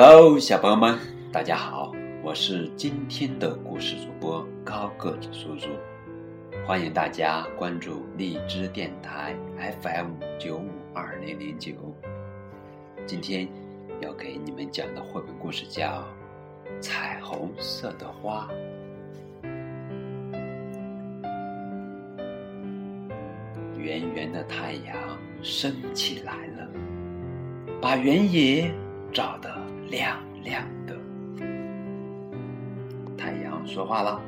Hello，小朋友们，大家好，我是今天的故事主播高个子叔叔，欢迎大家关注荔枝电台 FM 九五二零零九。今天要给你们讲的绘本故事叫《彩虹色的花》。圆圆的太阳升起来了，把原野照得亮亮的。太阳说话了：“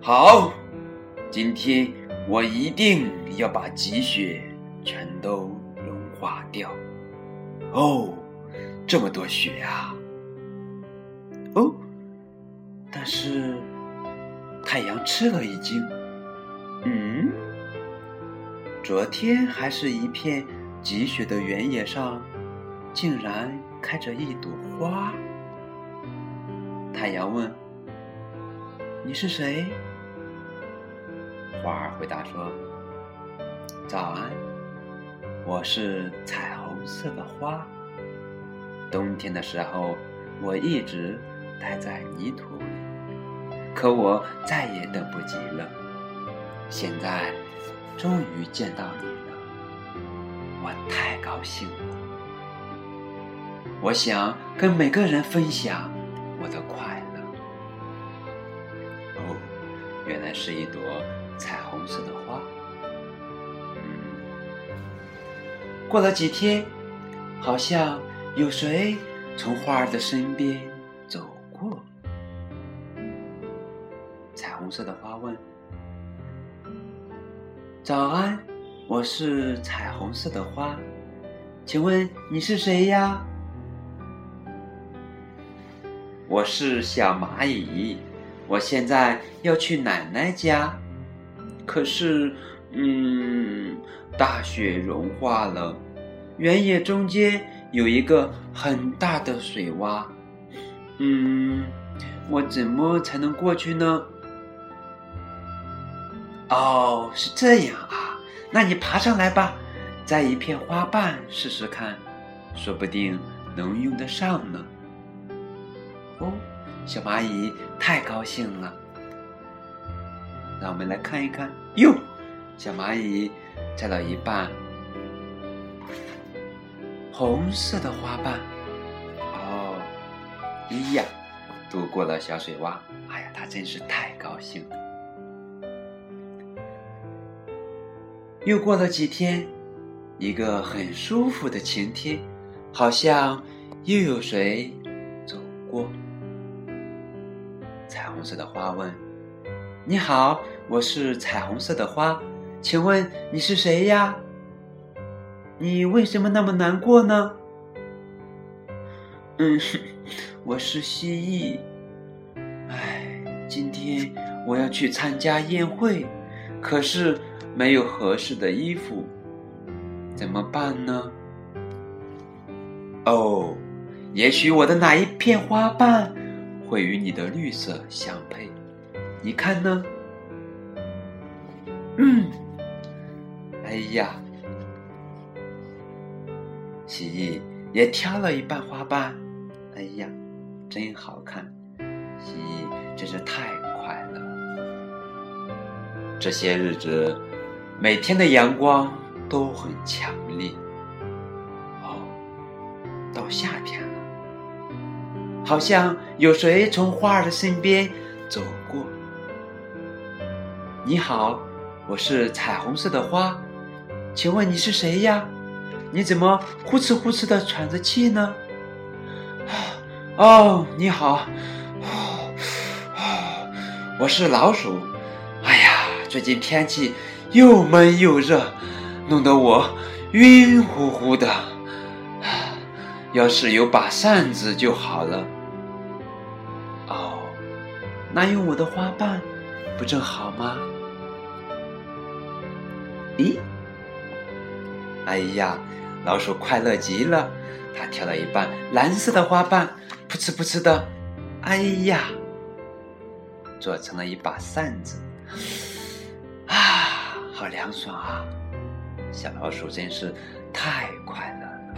好，今天我一定要把积雪全都融化掉。”哦，这么多雪啊！哦，但是太阳吃了一惊，嗯。昨天还是一片积雪的原野上，竟然开着一朵花。太阳问：“你是谁？”花儿回答说：“早安，我是彩虹色的花。冬天的时候，我一直待在泥土里，可我再也等不及了。现在。”终于见到你了，我太高兴了。我想跟每个人分享我的快乐。哦，原来是一朵彩虹色的花。嗯，过了几天，好像有谁从花儿的身边走过。彩虹色的花问。早安，我是彩虹色的花，请问你是谁呀？我是小蚂蚁，我现在要去奶奶家，可是，嗯，大雪融化了，原野中间有一个很大的水洼，嗯，我怎么才能过去呢？哦，是这样啊，那你爬上来吧，摘一片花瓣试试看，说不定能用得上呢。哦，小蚂蚁太高兴了，让我们来看一看。哟，小蚂蚁摘了一半红色的花瓣。哦，咿呀，度过了小水洼。哎呀，它真是太高兴了。又过了几天，一个很舒服的晴天，好像又有谁走过。彩虹色的花问：“你好，我是彩虹色的花，请问你是谁呀？你为什么那么难过呢？”“嗯，我是蜥蜴。哎，今天我要去参加宴会，可是……”没有合适的衣服，怎么办呢？哦，也许我的哪一片花瓣会与你的绿色相配，你看呢？嗯，哎呀，蜥蜴也挑了一半花瓣，哎呀，真好看！蜥蜴真是太快乐。这些日子。每天的阳光都很强好像有谁从花儿的身边走过。你好，我是彩虹色的花，请问你是谁呀？你怎么呼哧呼哧的喘着气呢？哦，你好，我是老鼠。哎呀，最近天气。又闷又热，弄得我晕乎乎的。要是有把扇子就好了。那用我的花瓣不正好吗？咦，哎呀，老鼠快乐极了，它挑了一半蓝色的花瓣，噗呲噗呲的，哎呀，做成了一把扇子。啊好凉爽啊！小老鼠真是太快乐了。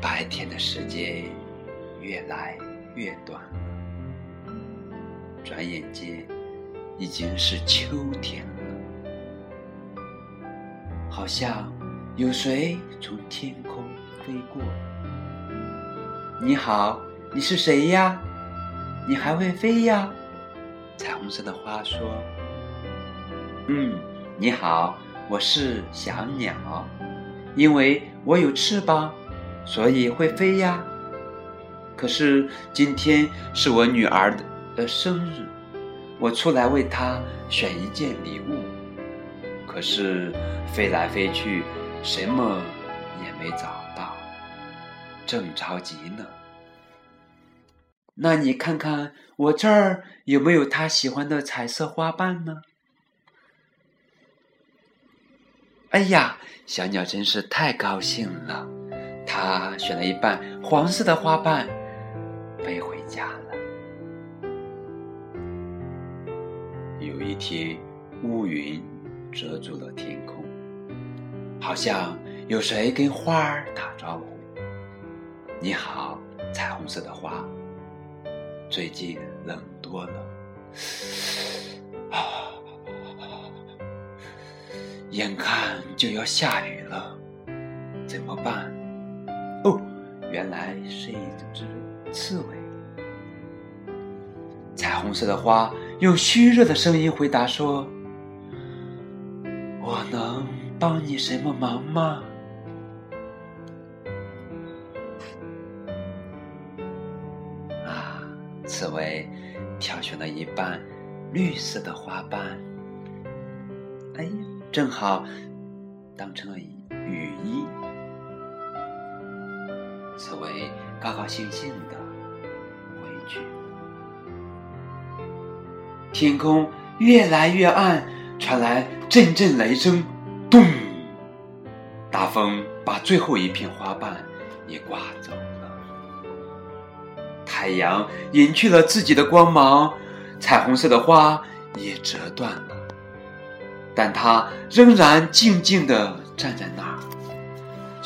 白天的时间越来越短了，转眼间已经是秋天了。好像有谁从天空飞过。你好，你是谁呀？你还会飞呀？彩虹色的花说：“嗯，你好，我是小鸟，因为我有翅膀。”所以会飞呀。可是今天是我女儿的生日，我出来为她选一件礼物。可是飞来飞去，什么也没找到，正着急呢。那你看看我这儿有没有她喜欢的彩色花瓣呢？哎呀，小鸟真是太高兴了。它选了一瓣黄色的花瓣，飞回家了。有一天，乌云遮住了天空，好像有谁跟花儿打招呼：“你好，彩虹色的花，最近冷多了，啊，眼看就要下雨了，怎么办？”哦，原来是一只刺猬。彩虹色的花用虚弱的声音回答说：“我能帮你什么忙吗？”啊，刺猬挑选了一瓣绿色的花瓣，哎呀，正好当成了雨衣。刺猬高高兴兴的回去。天空越来越暗，传来阵阵雷声，咚！大风把最后一片花瓣也刮走了。太阳隐去了自己的光芒，彩虹色的花也折断了，但它仍然静静的站在那儿。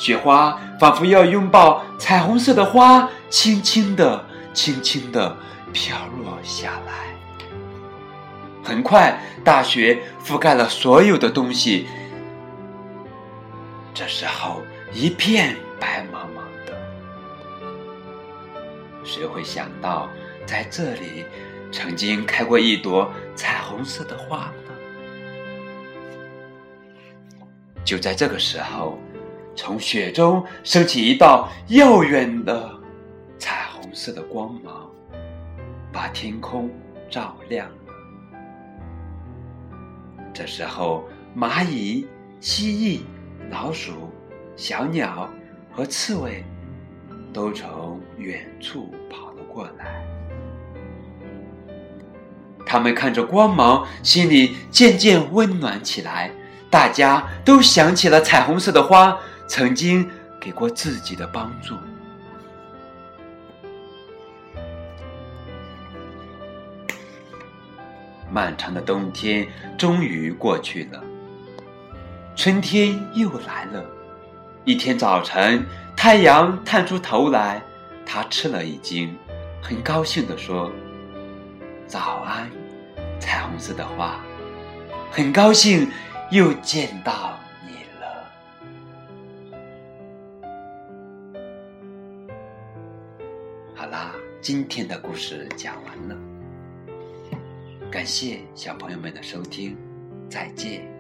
雪花仿佛要拥抱彩虹色的花，轻轻地、轻轻地飘落下来。很快，大雪覆盖了所有的东西。这时候，一片白茫茫的。谁会想到，在这里曾经开过一朵彩虹色的花呢？就在这个时候。从雪中升起一道耀远的彩虹色的光芒，把天空照亮了。这时候，蚂蚁、蜥蜴、老鼠、小鸟和刺猬都从远处跑了过来。他们看着光芒，心里渐渐温暖起来。大家都想起了彩虹色的花。曾经给过自己的帮助。漫长的冬天终于过去了，春天又来了。一天早晨，太阳探出头来，他吃了一惊，很高兴地说：“早安，彩虹色的花，很高兴又见到。”今天的故事讲完了，感谢小朋友们的收听，再见。